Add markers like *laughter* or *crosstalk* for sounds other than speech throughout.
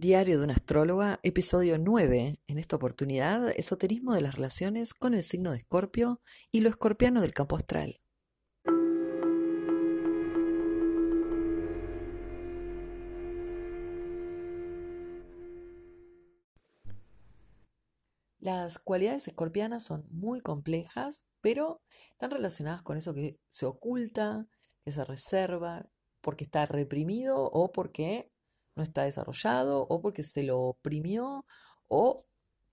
Diario de una astróloga, episodio 9. En esta oportunidad, esoterismo de las relaciones con el signo de Escorpio y lo escorpiano del campo astral. Las cualidades escorpianas son muy complejas, pero están relacionadas con eso que se oculta, que se reserva, porque está reprimido o porque no está desarrollado o porque se lo oprimió o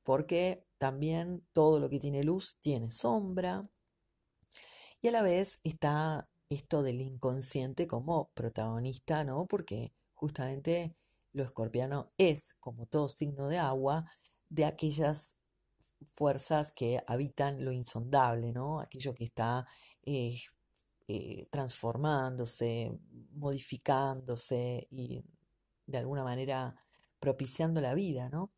porque también todo lo que tiene luz tiene sombra. Y a la vez está esto del inconsciente como protagonista, ¿no? Porque justamente lo escorpiano es, como todo signo de agua, de aquellas fuerzas que habitan lo insondable, ¿no? Aquello que está eh, eh, transformándose, modificándose y de alguna manera propiciando la vida, ¿no?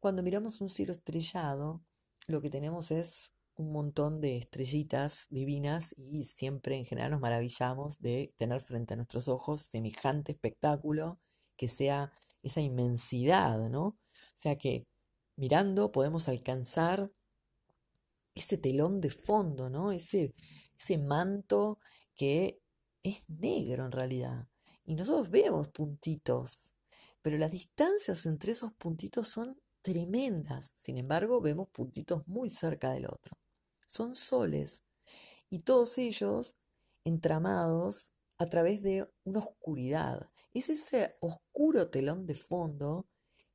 Cuando miramos un cielo estrellado, lo que tenemos es un montón de estrellitas divinas y siempre en general nos maravillamos de tener frente a nuestros ojos semejante espectáculo que sea esa inmensidad, ¿no? O sea que mirando podemos alcanzar ese telón de fondo, ¿no? Ese, ese manto que es negro en realidad. Y nosotros vemos puntitos pero las distancias entre esos puntitos son tremendas. Sin embargo, vemos puntitos muy cerca del otro. Son soles y todos ellos entramados a través de una oscuridad. Es ese oscuro telón de fondo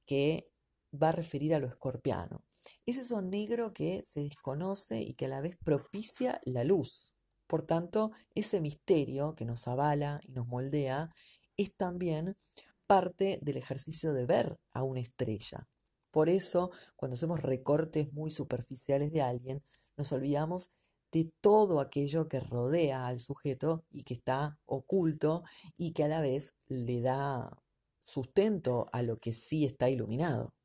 que va a referir a lo escorpiano. Es eso negro que se desconoce y que a la vez propicia la luz. Por tanto, ese misterio que nos avala y nos moldea es también parte del ejercicio de ver a una estrella. Por eso, cuando hacemos recortes muy superficiales de alguien, nos olvidamos de todo aquello que rodea al sujeto y que está oculto y que a la vez le da sustento a lo que sí está iluminado.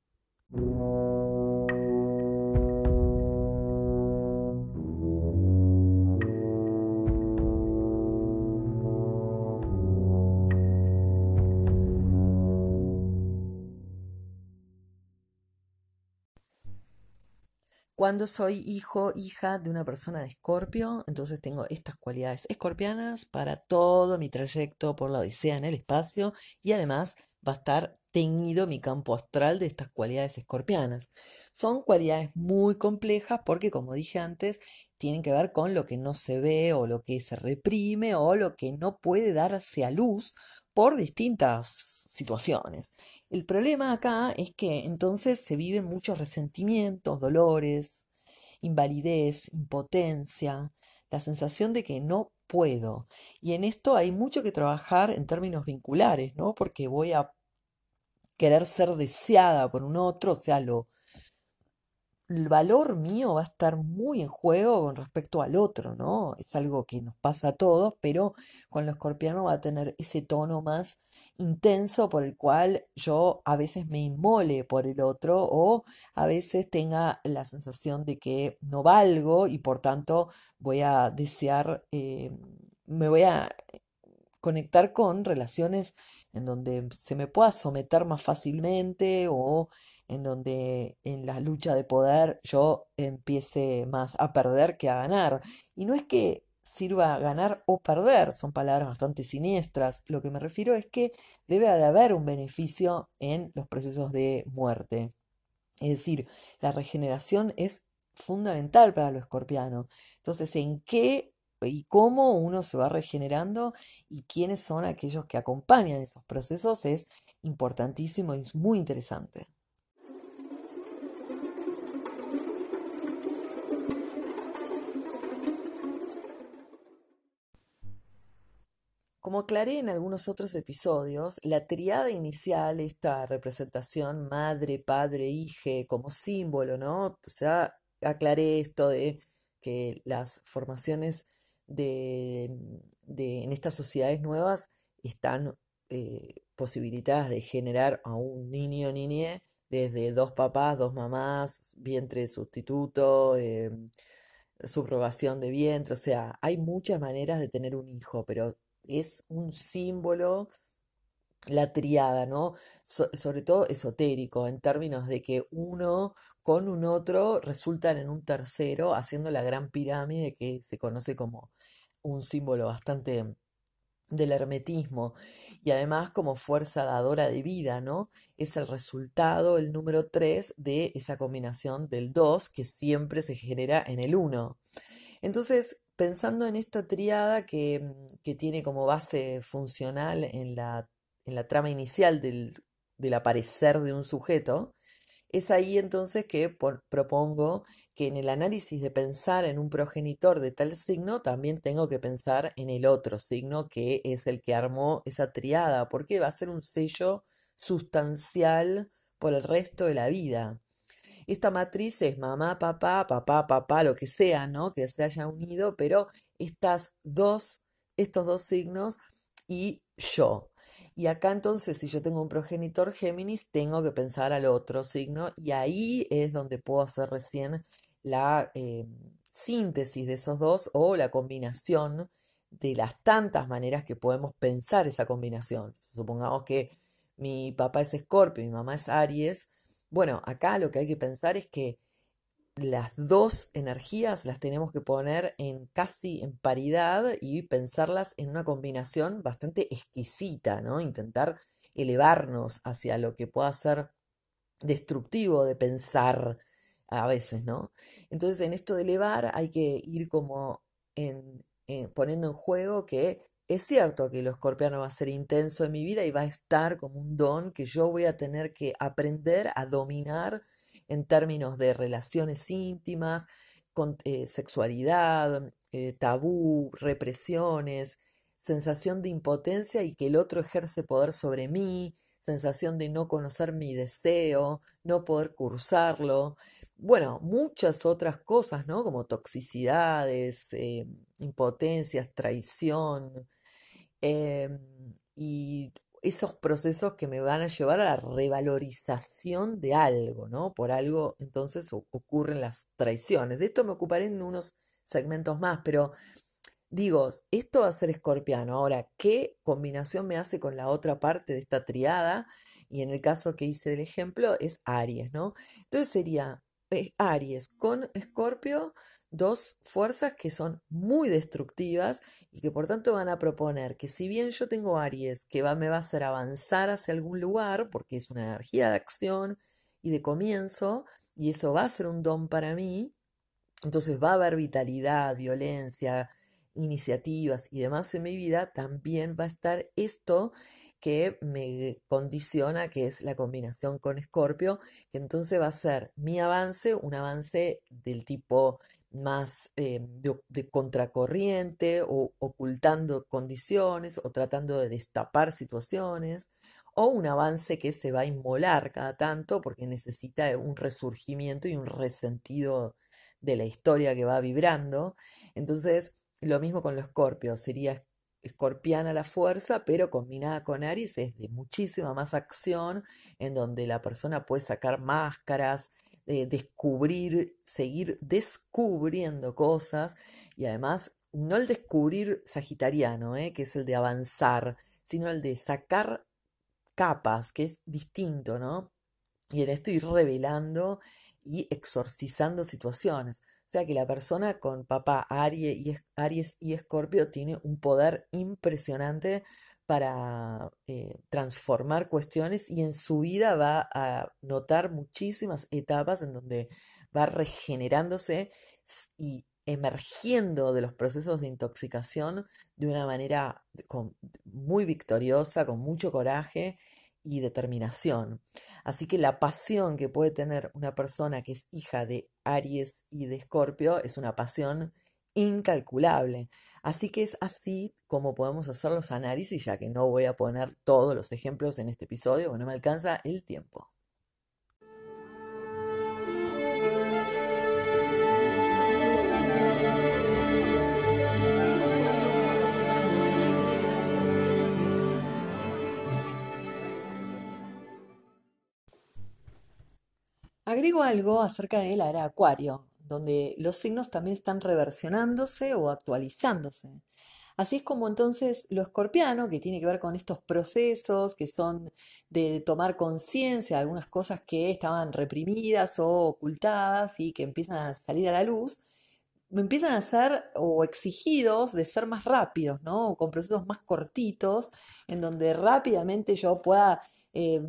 Cuando soy hijo, hija de una persona de Escorpio, entonces tengo estas cualidades escorpianas para todo mi trayecto por la Odisea en el espacio y además va a estar teñido mi campo astral de estas cualidades escorpianas. Son cualidades muy complejas porque, como dije antes, tienen que ver con lo que no se ve o lo que se reprime o lo que no puede darse a luz por distintas situaciones. El problema acá es que entonces se viven muchos resentimientos, dolores, invalidez, impotencia, la sensación de que no puedo. Y en esto hay mucho que trabajar en términos vinculares, ¿no? Porque voy a querer ser deseada por un otro, o sea, lo, el valor mío va a estar muy en juego con respecto al otro, ¿no? Es algo que nos pasa a todos, pero con lo escorpiano va a tener ese tono más intenso por el cual yo a veces me inmole por el otro o a veces tenga la sensación de que no valgo y por tanto voy a desear, eh, me voy a conectar con relaciones en donde se me pueda someter más fácilmente o en donde en la lucha de poder yo empiece más a perder que a ganar. Y no es que sirva ganar o perder, son palabras bastante siniestras. Lo que me refiero es que debe de haber un beneficio en los procesos de muerte. Es decir, la regeneración es fundamental para lo escorpiano. Entonces, ¿en qué y cómo uno se va regenerando y quiénes son aquellos que acompañan esos procesos es importantísimo y es muy interesante. Como aclaré en algunos otros episodios, la triada inicial, esta representación madre, padre, hije como símbolo, ¿no? O sea, aclaré esto de que las formaciones de, en estas sociedades nuevas están eh, posibilitadas de generar a un niño o niñe desde dos papás, dos mamás, vientre sustituto, eh, subrogación de vientre, o sea, hay muchas maneras de tener un hijo, pero es un símbolo la triada, ¿no? So- sobre todo esotérico, en términos de que uno con un otro resultan en un tercero, haciendo la gran pirámide que se conoce como un símbolo bastante del hermetismo y además como fuerza dadora de vida, ¿no? Es el resultado, el número 3 de esa combinación del 2 que siempre se genera en el uno. Entonces, pensando en esta triada que, mm, que tiene como base funcional en la, en la trama inicial del, del aparecer de un sujeto, es ahí entonces que propongo que en el análisis de pensar en un progenitor de tal signo, también tengo que pensar en el otro signo que es el que armó esa triada, porque va a ser un sello sustancial por el resto de la vida. Esta matriz es mamá, papá, papá, papá, lo que sea, ¿no? Que se haya unido, pero estas dos, estos dos signos y yo. Y acá entonces, si yo tengo un progenitor Géminis, tengo que pensar al otro signo y ahí es donde puedo hacer recién la eh, síntesis de esos dos o la combinación de las tantas maneras que podemos pensar esa combinación. Supongamos que mi papá es Escorpio y mi mamá es Aries. Bueno, acá lo que hay que pensar es que las dos energías las tenemos que poner en casi en paridad y pensarlas en una combinación bastante exquisita, ¿no? Intentar elevarnos hacia lo que pueda ser destructivo de pensar a veces, ¿no? Entonces en esto de elevar hay que ir como en, en- poniendo en juego que es cierto que lo escorpiano va a ser intenso en mi vida y va a estar como un don que yo voy a tener que aprender a dominar en términos de relaciones íntimas, con, eh, sexualidad, eh, tabú, represiones, sensación de impotencia y que el otro ejerce poder sobre mí, sensación de no conocer mi deseo, no poder cursarlo. Bueno, muchas otras cosas, ¿no? Como toxicidades, eh, impotencias, traición, em, y esos procesos que me van a llevar a la revalorización de algo, ¿no? Por algo entonces ocurren las traiciones. De esto me ocuparé en unos segmentos más, pero digo, esto va a ser escorpiano. Ahora, ¿qué combinación me hace con la otra parte de esta triada? Y en el caso que hice del ejemplo es Aries, ¿no? Entonces sería eh, Aries con Escorpio, dos fuerzas que son muy destructivas y que por tanto van a proponer que si bien yo tengo Aries que va, me va a hacer avanzar hacia algún lugar, porque es una energía de acción y de comienzo, y eso va a ser un don para mí, entonces va a haber vitalidad, violencia, iniciativas y demás en mi vida, también va a estar esto que me condiciona, que es la combinación con Escorpio, que entonces va a ser mi avance, un avance del tipo más eh, de, de contracorriente o ocultando condiciones o tratando de destapar situaciones, o un avance que se va a inmolar cada tanto porque necesita un resurgimiento y un resentido de la historia que va vibrando. Entonces, lo mismo con los escorpios, sería escorpiana la fuerza, pero combinada con Aries es de muchísima más acción, en donde la persona puede sacar máscaras, eh, descubrir, seguir descubriendo cosas y además no el descubrir sagitariano, eh, que es el de avanzar, sino el de sacar capas, que es distinto, ¿no? Y en esto ir revelando y exorcizando situaciones. O sea que la persona con papá Aries y, Es- Aries y Escorpio tiene un poder impresionante para eh, transformar cuestiones y en su vida va a notar muchísimas etapas en donde va regenerándose y emergiendo de los procesos de intoxicación de una manera muy victoriosa, con mucho coraje y determinación. Así que la pasión que puede tener una persona que es hija de Aries y de Escorpio es una pasión incalculable. Así que es así como podemos hacer los análisis, ya que no voy a poner todos los ejemplos en este episodio, porque no me alcanza el tiempo. Agrego algo acerca de la era Acuario, donde los signos también están reversionándose o actualizándose. Así es como entonces lo escorpiano, que tiene que ver con estos procesos que son de tomar conciencia de algunas cosas que estaban reprimidas o ocultadas y que empiezan a salir a la luz, empiezan a ser o exigidos de ser más rápidos, ¿no? Con procesos más cortitos, en donde rápidamente yo pueda eh,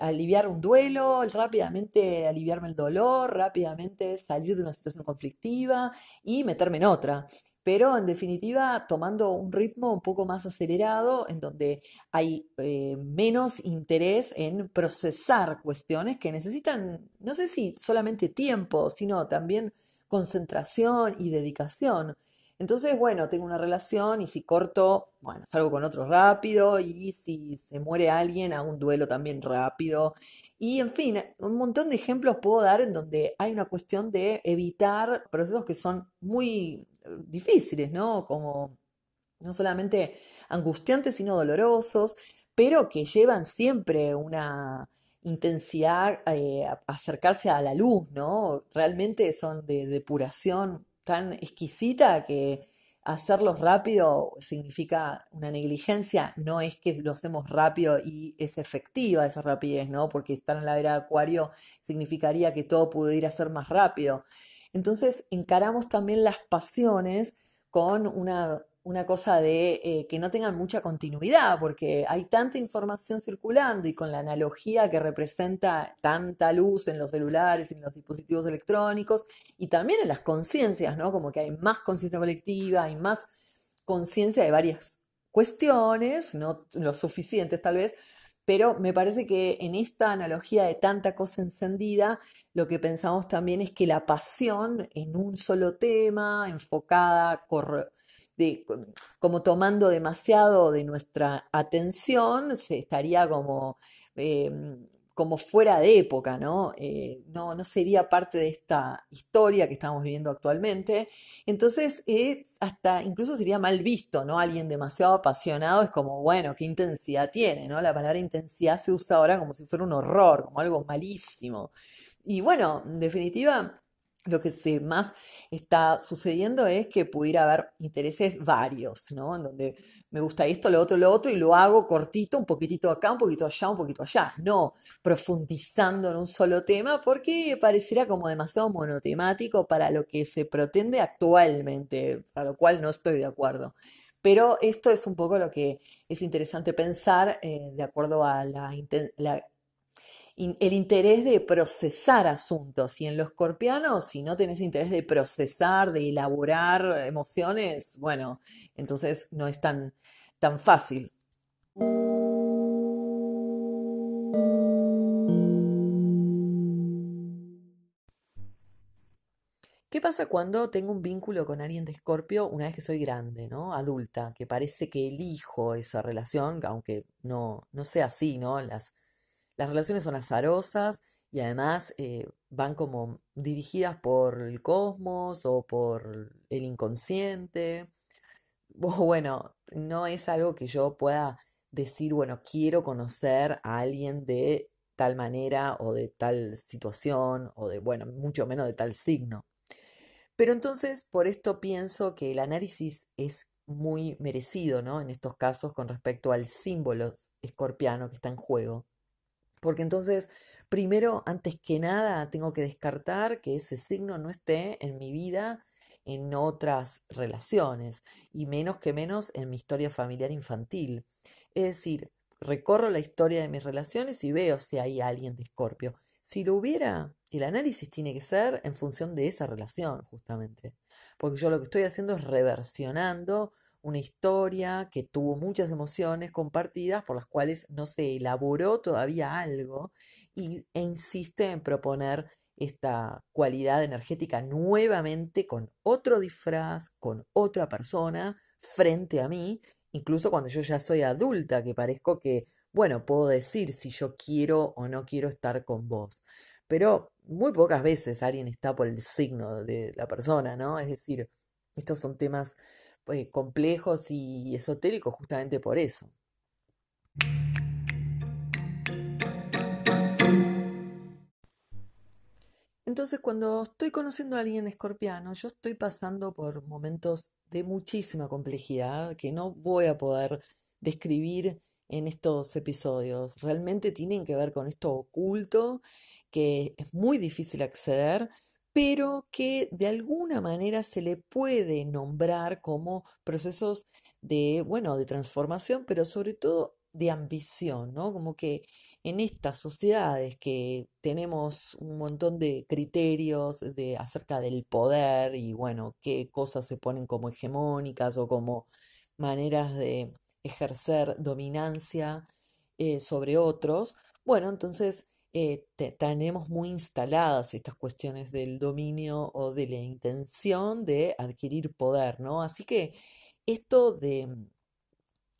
aliviar un duelo, rápidamente aliviarme el dolor, rápidamente salir de una situación conflictiva y meterme en otra. Pero en definitiva, tomando un ritmo un poco más acelerado, en donde hay eh, menos interés en procesar cuestiones que necesitan, no sé si solamente tiempo, sino también concentración y dedicación. Entonces, bueno, tengo una relación y si corto, bueno, salgo con otro rápido y si se muere alguien, hago un duelo también rápido. Y en fin, un montón de ejemplos puedo dar en donde hay una cuestión de evitar procesos que son muy eh, difíciles, ¿no? Como no solamente angustiantes, sino dolorosos, pero que llevan siempre una, intensidad eh, acercarse a la luz, ¿no? Realmente son de depuración tan exquisita que hacerlos rápido significa una negligencia, no es que lo hacemos rápido y es efectiva esa rapidez, ¿no? Porque estar en la era de acuario significaría que todo pudiera ser más rápido. Entonces encaramos también las pasiones con una una cosa de eh, que no tengan mucha continuidad, porque hay tanta información circulando y con la analogía que representa tanta luz en los celulares en los dispositivos electrónicos y también en las conciencias, ¿no? Como que hay más conciencia colectiva, hay más conciencia de varias cuestiones, no lo suficientes tal vez, pero me parece que en esta analogía de tanta cosa encendida, lo que pensamos también es que la pasión en un solo tema, enfocada, como tomando demasiado de nuestra atención, se estaría como, em, como fuera de época, ¿no? Eh, ¿no? ¿no? sería parte de esta historia que estamos viviendo actualmente. Entonces, hasta incluso sería mal visto, ¿no? Alguien demasiado apasionado es como, bueno, qué intensidad tiene, ¿no? La palabra intensidad se usa ahora como si fuera un horror, como algo malísimo. Y bueno, en definitiva, lo que se más está sucediendo es que pudiera haber intereses varios, ¿no? En donde me gusta esto, lo otro, lo otro, y lo hago cortito, un poquitito acá, un poquito allá, un poquito allá. No profundizando en un solo tema, porque pareciera como demasiado monotemático para lo que se pretende actualmente, para lo cual no estoy de acuerdo. Pero esto es un poco lo que es interesante pensar eh, de acuerdo a la, la el interés de procesar asuntos. Y en los escorpianos, si no tenés interés de procesar, de elaborar emociones, bueno, entonces no es tan, tan fácil. ¿Qué pasa cuando tengo un vínculo con alguien de Escorpio una vez que soy grande, ¿no? Adulta, que parece que elijo esa relación, aunque no, no sea así, ¿no? Las, las relaciones son azarosas y además eh, van como dirigidas por el cosmos o por el inconsciente. *laughs* bueno, no es algo que yo pueda decir, bueno, quiero conocer a alguien de tal manera o de tal situación o de, bueno, mucho menos de tal signo. Pero entonces, por esto pienso que el análisis es muy merecido, ¿no? En estos casos con respecto al símbolo escorpiano que está en juego. Porque entonces, primero, antes que nada, tengo que descartar que ese signo no esté en mi vida en otras relaciones y menos que menos en mi historia familiar infantil. Es decir, recorro la historia de mis relaciones y veo si hay alguien de Escorpio. Si lo hubiera, el análisis tiene que ser en función de esa relación, justamente. Porque yo lo que estoy haciendo es reversionando una historia que tuvo muchas emociones compartidas por las cuales no se elaboró todavía algo y, e insiste en proponer esta cualidad energética nuevamente con otro disfraz, con otra persona frente a mí, incluso cuando yo ya soy adulta, que parezco que, bueno, puedo decir si yo quiero o no quiero estar con vos. Pero muy pocas veces alguien está por el signo de la persona, ¿no? Es decir, estos son temas pues, complejos y esotéricos justamente por eso. Entonces, cuando estoy conociendo a alguien escorpiano, yo estoy pasando por momentos de muchísima complejidad que no voy a poder describir en estos episodios. Realmente tienen que ver con esto oculto, que es muy difícil acceder, pero que de alguna manera se le puede nombrar como procesos de, bueno, de transformación, pero sobre todo de ambición, ¿no? Como que en estas sociedades que tenemos un montón de criterios de acerca del poder y bueno, qué cosas se ponen como hegemónicas o como maneras de ejercer dominancia eh, sobre otros, bueno, entonces eh, tenemos muy instaladas estas cuestiones del dominio o de la intención de adquirir poder, ¿no? Así que esto de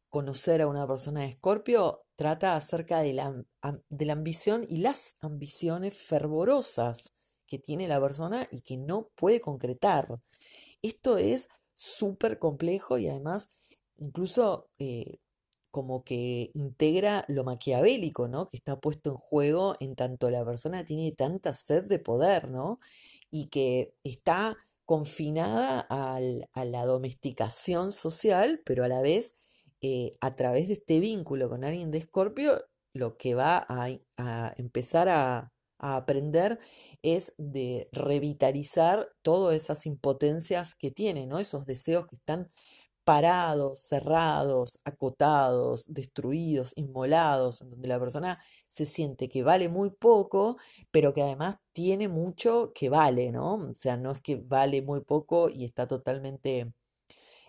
conocer a una persona de Escorpio trata acerca de la, de la ambición y las ambiciones fervorosas que tiene la persona y que no puede concretar. Esto es súper complejo y además incluso eh, como que integra lo maquiavélico, ¿no? Que está puesto en juego en tanto la persona tiene tanta sed de poder, ¿no? Y que está confinada a la domesticación social, pero a la vez, eh, a través de este vínculo con alguien de Escorpio, lo que va a, empezar a, a aprender es de revitalizar todas esas impotencias que tiene, ¿no? Esos deseos que están parados, cerrados, acotados, destruidos, inmolados, en donde la persona se siente que vale muy poco, pero que además tiene mucho que vale, ¿no? O sea, no es que vale muy poco y está totalmente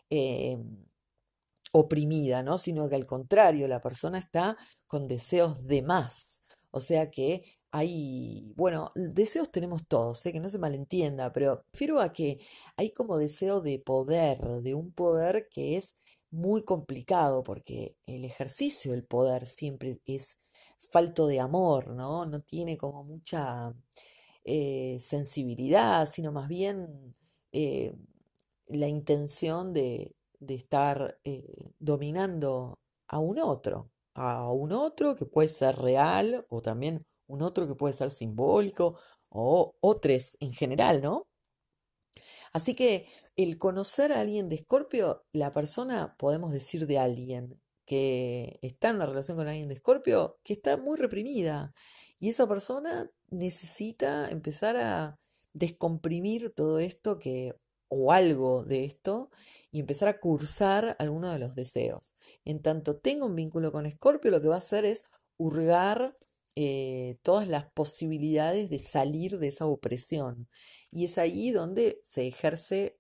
eh, oprimida, ¿no? Sino que al contrario, la persona está con deseos de más. O sea que hay, bueno, deseos tenemos todos, sé que no se malentienda, pero refiero a que hay como deseo de poder, de un poder que es muy complicado, porque el ejercicio del poder siempre es falto de amor, ¿no? No tiene como mucha eh, sensibilidad, sino más bien eh, la intención de, de estar eh, dominando a un otro, a un otro que puede ser real o también un otro que puede ser simbólico o otros en general, ¿no? Así que el conocer a alguien de Escorpio, la persona, podemos decir de alguien que está en una relación con alguien de Escorpio, que está muy reprimida. Y esa persona necesita empezar a descomprimir todo esto que, o algo de esto, y empezar a cursar alguno de los deseos. En tanto tenga un vínculo con Escorpio, lo que va a hacer es hurgar eh, todas las posibilidades de salir de esa opresión. Y es ahí donde se ejerce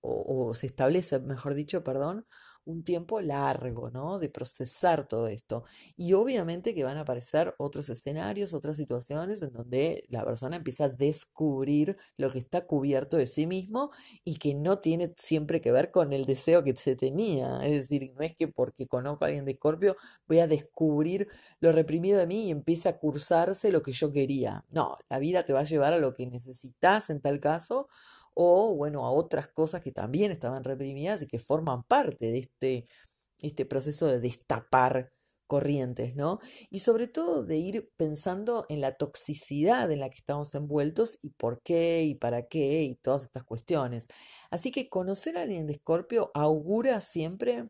o, o se establece, mejor dicho, perdón, un tiempo largo, ¿no? De procesar todo esto. Y obviamente que van a aparecer otros escenarios, otras situaciones en donde la persona empieza a descubrir lo que está cubierto de sí mismo y que no tiene siempre que ver con el deseo que se tenía. Es decir, no es que porque conozco a alguien de Escorpio voy a descubrir lo reprimido de mí y empieza a cursarse lo que yo quería. No, la vida te va a llevar a lo que necesitas en tal caso o bueno, a otras cosas que también estaban reprimidas y que forman parte de este, este proceso de destapar corrientes, ¿no? Y sobre todo de ir pensando en la toxicidad en la que estamos envueltos y por qué y para qué y todas estas cuestiones. Así que conocer a alguien de Escorpio augura siempre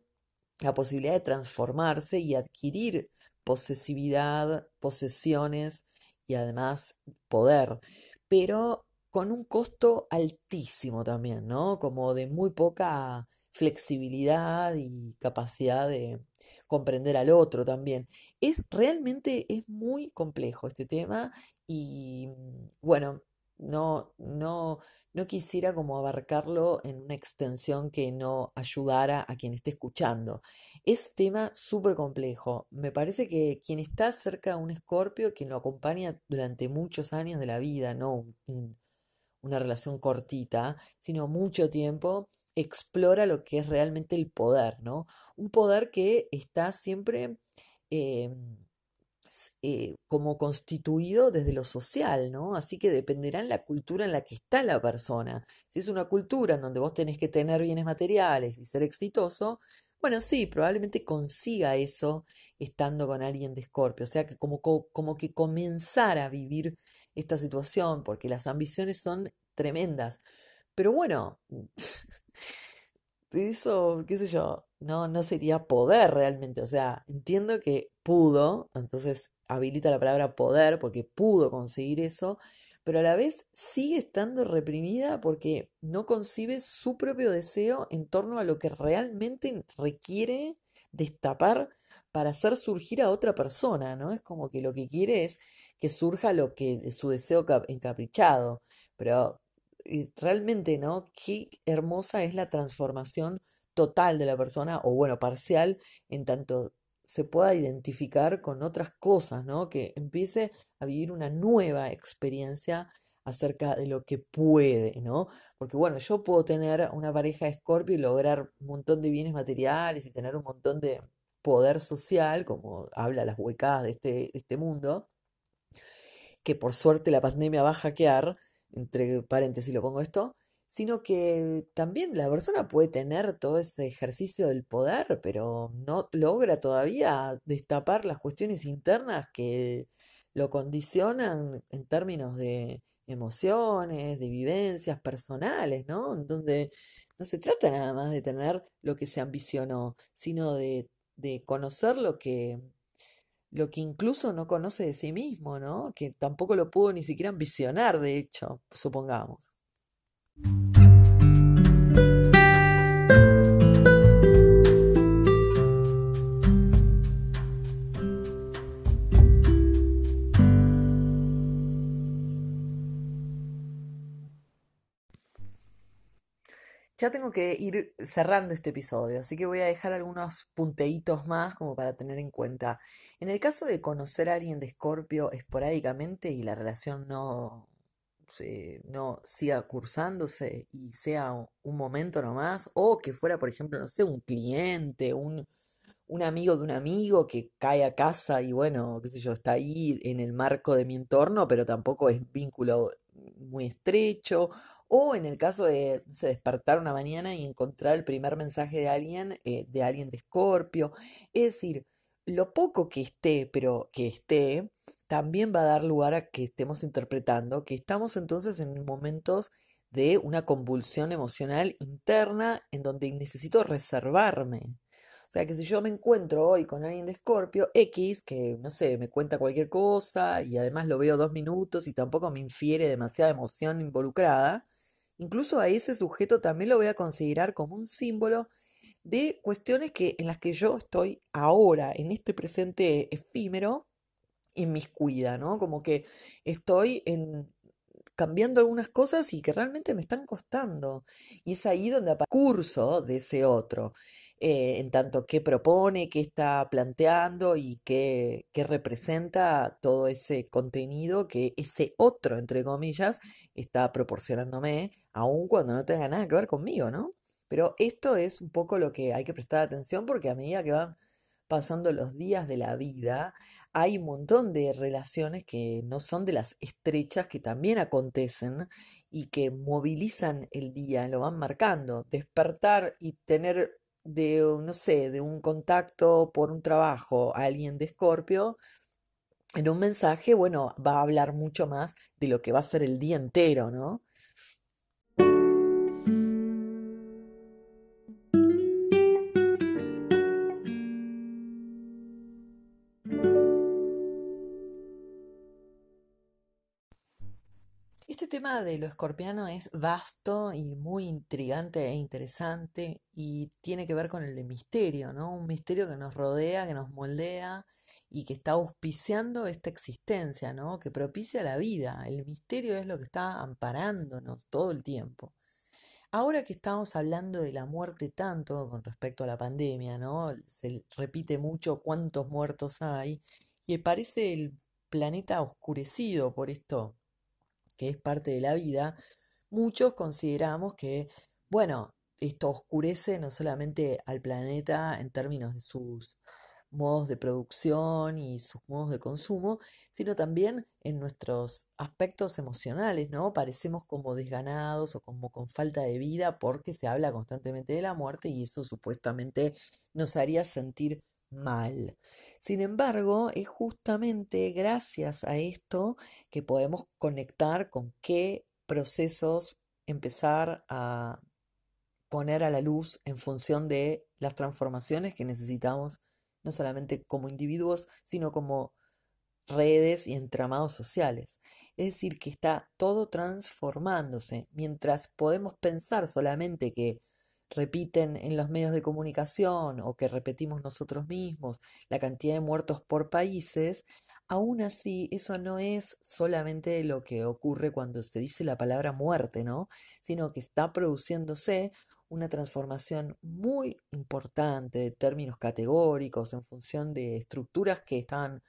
la posibilidad de transformarse y adquirir posesividad, posesiones y además poder. Pero con un costo altísimo también, ¿no? Como de muy poca flexibilidad y capacidad de comprender al otro también. Es realmente es muy complejo este tema y bueno, no, no, no quisiera como abarcarlo en una extensión que no ayudara a quien esté escuchando. Es tema súper complejo. Me parece que quien está cerca de un escorpio, quien lo acompaña durante muchos años de la vida, no una relación cortita, sino mucho tiempo, explora lo que es realmente el poder, ¿no? Un poder que está siempre em, eh, como constituido desde lo social, ¿no? Así que dependerá en la cultura en la que está la persona. Si es una cultura en donde vos tenés que tener bienes materiales y ser exitoso, bueno, sí, probablemente consiga eso estando con alguien de Escorpio, o sea que como, como que comenzar a vivir esta situación, porque las ambiciones son tremendas. Pero bueno, eso, qué sé yo, no, no sería poder realmente. O sea, entiendo que pudo, entonces habilita la palabra poder porque pudo conseguir eso, pero a la vez sigue estando reprimida porque no concibe su propio deseo en torno a lo que realmente requiere destapar para hacer surgir a otra persona, ¿no? Es como que lo que quiere es que surja lo que su deseo encaprichado, pero eh, realmente, ¿no? Qué hermosa es la transformación total de la persona, o bueno, parcial, en tanto se pueda identificar con otras cosas, ¿no? Que empiece a vivir una nueva experiencia acerca de lo que puede, ¿no? Porque bueno, yo puedo tener una pareja de Escorpio y lograr un montón de bienes materiales y tener un montón de poder social, como habla las huecadas de este, este mundo, que por suerte la pandemia va a hackear, entre paréntesis lo pongo esto, sino que también la persona puede tener todo ese ejercicio del poder, pero no logra todavía destapar las cuestiones internas que lo condicionan en términos de emociones, de vivencias personales, ¿no? En donde no se trata nada más de tener lo que se ambicionó, sino de, de conocer lo que, lo que incluso no conoce de sí mismo, ¿no? Que tampoco lo pudo ni siquiera ambicionar, de hecho, supongamos. Ya tengo que ir cerrando este episodio, así que voy a dejar algunos punteitos más como para tener en cuenta. En el caso de conocer a alguien de Escorpio esporádicamente y la relación no, no siga cursándose y sea un momento nomás, o que fuera, por ejemplo, no sé, un cliente, un, un amigo de un amigo que cae a casa y bueno, qué sé yo, está ahí en el marco de mi entorno, pero tampoco es vínculo muy estrecho, o en el caso de despertar una mañana y encontrar el primer mensaje de alguien, eh, de alguien de Escorpio. Es decir, lo poco que esté, pero que esté, también va a dar lugar a que estemos interpretando que estamos entonces en momentos de una convulsión emocional interna en donde necesito reservarme. O sea que si yo me encuentro hoy con alguien de Escorpio X, que no sé, me cuenta cualquier cosa y además lo veo dos minutos y tampoco me infiere demasiada emoción involucrada, incluso a ese sujeto también lo voy a considerar como un símbolo de cuestiones que, en las que yo estoy ahora, en este presente efímero, inmiscuida, ¿no? Como que estoy en, cambiando algunas cosas y que realmente me están costando. Y es ahí donde aparece el curso de ese otro. Eh, en tanto qué propone, qué está planteando y qué, qué representa todo ese contenido que ese otro, entre comillas, está proporcionándome, aun cuando no tenga nada que ver conmigo, ¿no? Pero esto es un poco lo que hay que prestar atención porque a medida que van pasando los días de la vida, hay un montón de relaciones que no son de las estrechas que también acontecen y que movilizan el día, lo van marcando. Despertar y tener de, no sé, de un contacto por un trabajo a alguien de Escorpio, en un mensaje, bueno, va a hablar mucho más de lo que va a ser el día entero, ¿no? De lo escorpiano es vasto y muy intrigante e interesante y tiene que ver con el misterio, ¿no? Un misterio que nos rodea, que nos moldea y que está auspiciando esta existencia, ¿no? Que propicia la vida. El misterio es lo que está amparándonos todo el tiempo. Ahora que estamos hablando de la muerte tanto con respecto a la pandemia, ¿no? Se repite mucho cuántos muertos hay y parece el planeta oscurecido por esto que es parte de la vida, muchos consideramos que, bueno, esto oscurece no solamente al planeta en términos de sus modos de producción y sus modos de consumo, sino también en nuestros aspectos emocionales, ¿no? Parecemos como desganados o como con falta de vida porque se habla constantemente de la muerte y eso supuestamente nos haría sentir mal. Sin embargo, es justamente gracias a esto que podemos conectar con qué procesos empezar a poner a la luz en función de las transformaciones que necesitamos, no solamente como individuos, sino como redes y entramados sociales. Es decir, que está todo transformándose, mientras podemos pensar solamente que repiten en los medios de comunicación o que repetimos nosotros mismos la cantidad de muertos por países, aún así eso no es solamente lo que ocurre cuando se dice la palabra muerte, ¿no? Sino que está produciéndose una transformación muy importante de términos categóricos en función de estructuras que están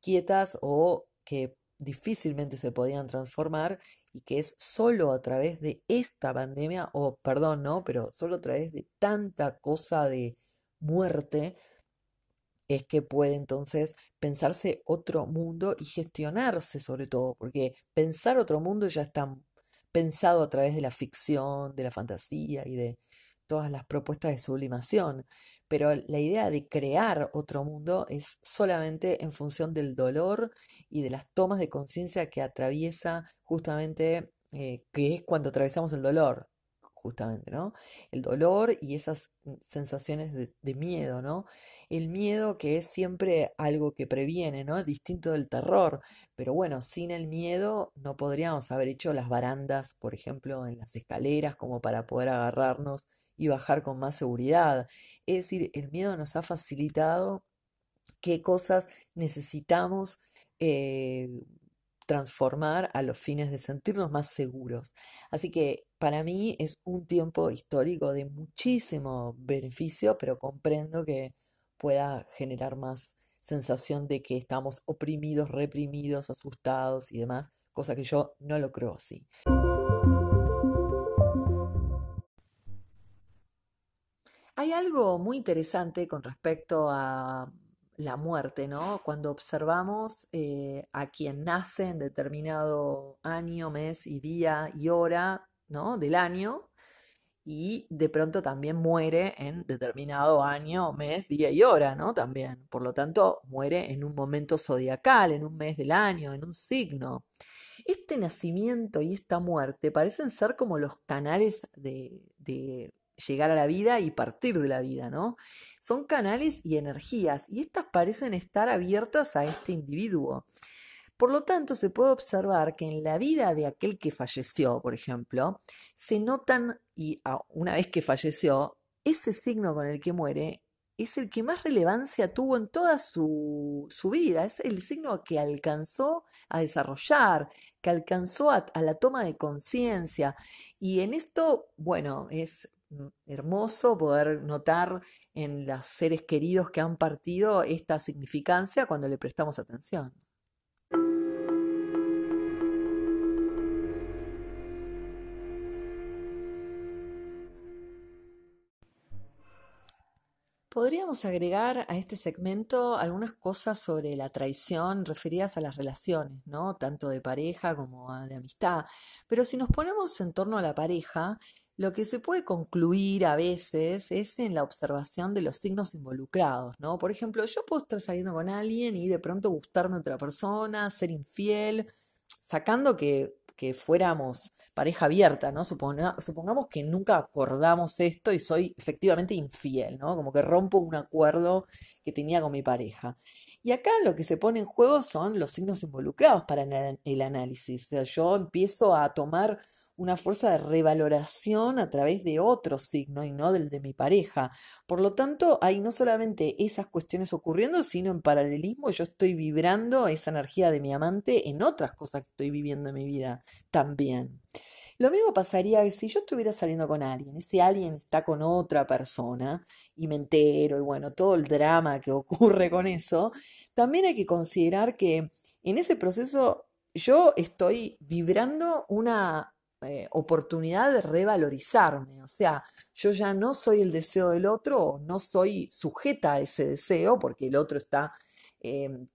quietas o que difícilmente se podían transformar y que es solo a través de esta pandemia, o perdón, no, pero solo a través de tanta cosa de muerte, es que puede entonces pensarse otro mundo y gestionarse sobre todo, porque pensar otro mundo ya está pensado a través de la ficción, de la fantasía y de todas las propuestas de sublimación pero la idea de crear otro mundo es solamente en función del dolor y de las tomas de conciencia que atraviesa justamente, eh, que es cuando atravesamos el dolor, justamente, ¿no? El dolor y esas mm, sensaciones de, miedo, ¿no? El miedo que es siempre algo que previene, ¿no? Distinto del terror, pero bueno, sin el miedo no podríamos haber hecho las barandas, por ejemplo, en las escaleras, como para poder agarrarnos y bajar con más seguridad. Es decir, el miedo nos ha facilitado qué cosas necesitamos eh, transformar a los fines de sentirnos más seguros. Así que para mí es un tiempo histórico de muchísimo beneficio, pero comprendo que pueda generar más sensación de que estamos oprimidos, reprimidos, asustados y demás, cosa que yo no lo creo así. Hay algo muy interesante con respecto a la muerte, ¿no? Cuando observamos eh, a quien nace en determinado año, mes y día y hora, ¿no? Del año, y de pronto también muere en determinado año, mes, día y hora, ¿no? También. Por lo tanto, muere en un momento zodiacal, en un mes del año, en un signo. Este nacimiento y esta muerte parecen ser como los canales de, de llegar a la vida y partir de la vida, ¿no? Son canales y energías y estas parecen estar abiertas a este individuo. Por lo tanto, se puede observar que en la vida de aquel que falleció, por ejemplo, se notan, y una vez que falleció, ese signo con el que muere es el que más relevancia tuvo en toda su, vida, es el signo que alcanzó a desarrollar, que alcanzó a la toma de conciencia. Y en esto, bueno, es hermoso poder notar en los seres queridos que han partido esta significancia cuando le prestamos atención. Podríamos agregar a este segmento algunas cosas sobre la traición referidas a las relaciones, ¿no? Tanto de pareja como de amistad. Pero si nos ponemos en torno a la pareja, lo que se puede concluir a veces es en la observación de los signos involucrados, ¿no? Por ejemplo, yo puedo estar saliendo con alguien y de pronto gustarme a otra persona, ser infiel, sacando que, fuéramos pareja abierta, ¿no? supongamos que nunca acordamos esto y soy efectivamente infiel, ¿no? Como que rompo un acuerdo que tenía con mi pareja. Y acá lo que se pone en juego son los signos involucrados para el análisis. O sea, yo empiezo a tomar una fuerza de revaloración a través de otro signo y no del de mi pareja. Por lo tanto, hay no solamente esas cuestiones ocurriendo, sino en paralelismo yo estoy vibrando esa energía de mi amante en otras cosas que estoy viviendo en mi vida también. Lo mismo pasaría si yo estuviera saliendo con alguien, ese alguien está con otra persona y me entero y bueno, todo el drama que ocurre con eso, también hay que considerar que en ese proceso yo estoy vibrando una eh, oportunidad de revalorizarme. O sea, yo ya no soy el deseo del otro, no soy sujeta a ese deseo porque el otro está em,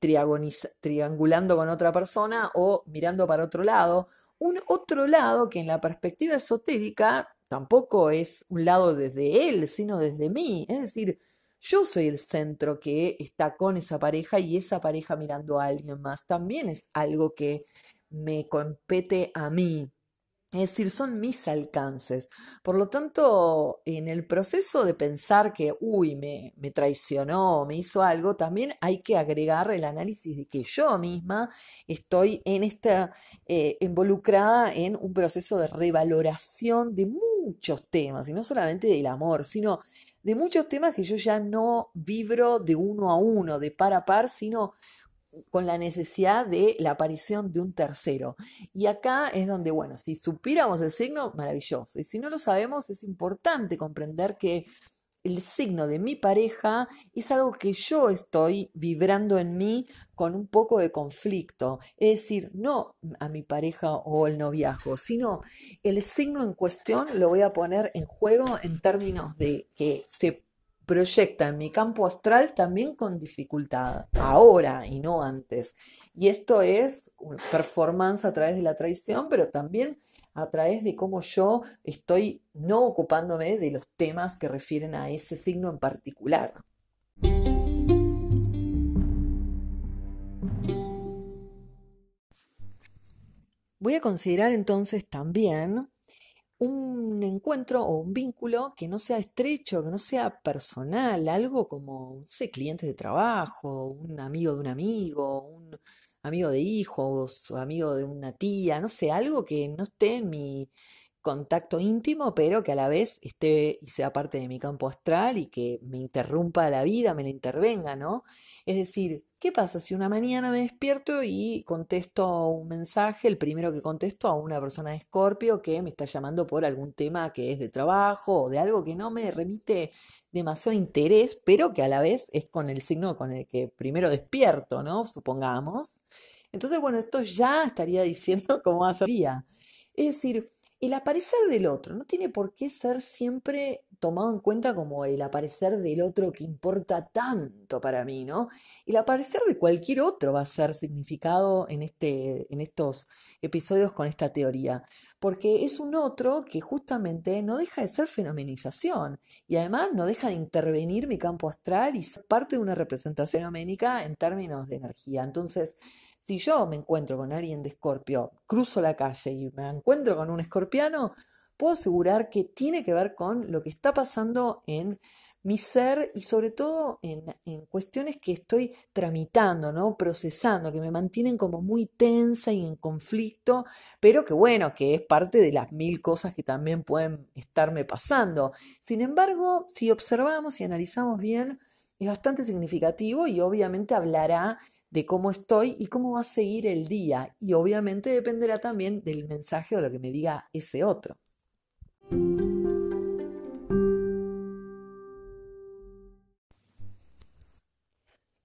triangulando con otra persona o mirando para otro lado. Un otro lado que en la perspectiva esotérica tampoco es un lado desde él, sino desde mí. Es decir, yo soy el centro que está con esa pareja y esa pareja mirando a alguien más. También es algo que me compete a mí. Es decir, son mis alcances. Por lo tanto, en el proceso de pensar que, uy, me, me traicionó, me hizo algo, también hay que agregar el análisis de que yo misma estoy en esta, eh, involucrada en un proceso de revaloración de muchos temas, y no solamente del amor, sino de muchos temas que yo ya no vibro de uno a uno, de par a par, sino con la necesidad de la aparición de un tercero. Y acá es donde, bueno, si supiéramos el signo, maravilloso. Y si no lo sabemos, es importante comprender que el signo de mi pareja es algo que yo estoy vibrando en mí con un poco de conflicto. Es decir, no a mi pareja o el noviazgo, sino el signo en cuestión lo voy a poner en juego en términos de que se proyecta en mi campo astral también con dificultad, ahora y no antes. Y esto es performance a través de la traición, pero también a través de cómo yo estoy no ocupándome de los temas que refieren a ese signo en particular. Voy a considerar entonces también un encuentro o un vínculo que no sea estrecho, que no sea personal, algo como, no sé, de trabajo, un amigo de un amigo, un amigo de hijos, amigo de una tía, no sé, algo que no esté en mi contacto íntimo, pero que a la vez esté y sea parte de mi campo astral y que me interrumpa la vida, me la intervenga, ¿no? Es decir, ¿qué pasa si una mañana me despierto y contesto un mensaje, el primero que contesto a una persona de Escorpio que me está llamando por algún tema que es de trabajo o de algo que no me remite demasiado interés, pero que a la vez es con el signo con el que primero despierto, ¿no? Supongamos. Entonces, bueno, esto ya estaría diciendo *laughs* cómo ser día. Es decir, el aparecer del otro no tiene por qué ser siempre tomado en cuenta como el aparecer del otro que importa tanto para mí, ¿no? El aparecer de cualquier otro va a ser significado en, este, en estos episodios con esta teoría, porque es un otro que justamente no deja de ser fenomenización y además no deja de intervenir mi campo astral y ser parte de una representación fenoménica en términos de energía. Entonces, si yo me encuentro con alguien de Escorpio, cruzo la calle y me encuentro con un escorpiano, puedo asegurar que tiene que ver con lo que está pasando en mi ser y sobre todo en, cuestiones que estoy tramitando, ¿no? procesando, que me mantienen como muy tensa y en conflicto, pero que bueno, que es parte de las mil cosas que también pueden estarme pasando. Sin embargo, si observamos y analizamos bien, es bastante significativo y obviamente hablará de cómo estoy y cómo va a seguir el día. Y obviamente dependerá también del mensaje o lo que me diga ese otro.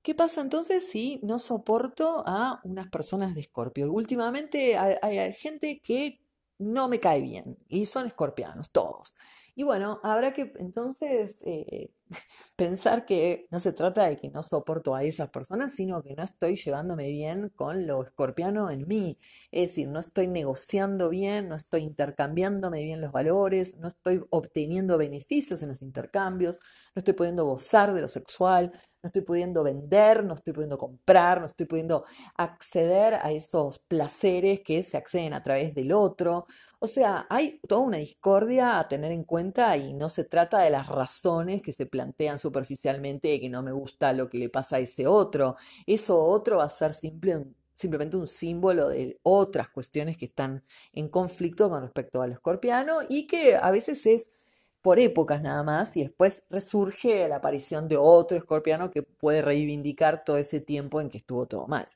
¿Qué pasa entonces si no soporto a unas personas de Escorpio? Últimamente hay, gente que no me cae bien y son escorpianos, todos. Y bueno, habrá que entonces eh, *laughs* pensar que no se trata de que no soporto a esas personas, sino que no estoy llevándome bien con lo escorpiano en mí. Es decir, no estoy negociando bien, no estoy intercambiándome bien los valores, no estoy obteniendo beneficios en los intercambios, no estoy pudiendo gozar de lo sexual, no estoy pudiendo vender, no estoy pudiendo comprar, no estoy pudiendo acceder a esos placeres que se acceden a través del otro. O sea, hay toda una discordia a tener en cuenta y no se trata de las razones que se plantean superficialmente de que no me gusta lo que le pasa a ese otro. Eso otro va a ser simplemente un símbolo de otras cuestiones que están en conflicto con respecto al escorpiano y que a veces es por épocas nada más y después resurge la aparición de otro escorpiano que puede reivindicar todo ese tiempo en que estuvo todo mal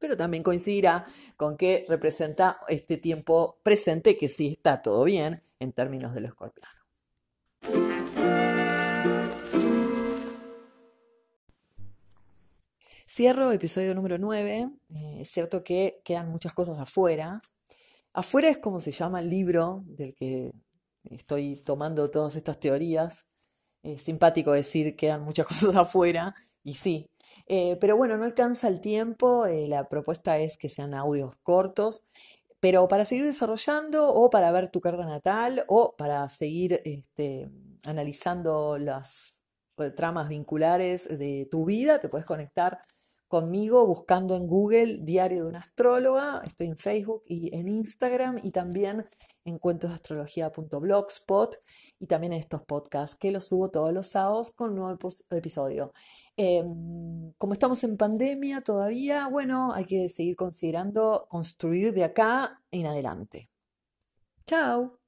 pero también coincidirá con que representa este tiempo presente que sí está todo bien en términos de lo escorpiano. Cierro episodio número 9. Eh, es cierto que quedan muchas cosas afuera. Afuera es como se llama el libro del que estoy tomando todas estas teorías. Es simpático decir que quedan muchas *laughs* cosas afuera, y sí, eh, pero bueno, no alcanza el tiempo, eh, la propuesta es que sean audios cortos, pero para seguir desarrollando o para ver tu carta natal o para seguir este, analizando las tramas vinculares de tu vida, te puedes conectar conmigo buscando en Google Diario de una Astróloga. Estoy en Facebook y en Instagram y también en cuentosdeastrología.blogspot y también en estos podcasts que los subo todos los sábados con un nuevo episodio. Em, como estamos en pandemia todavía, bueno, hay que seguir considerando construir de acá en adelante. Chao.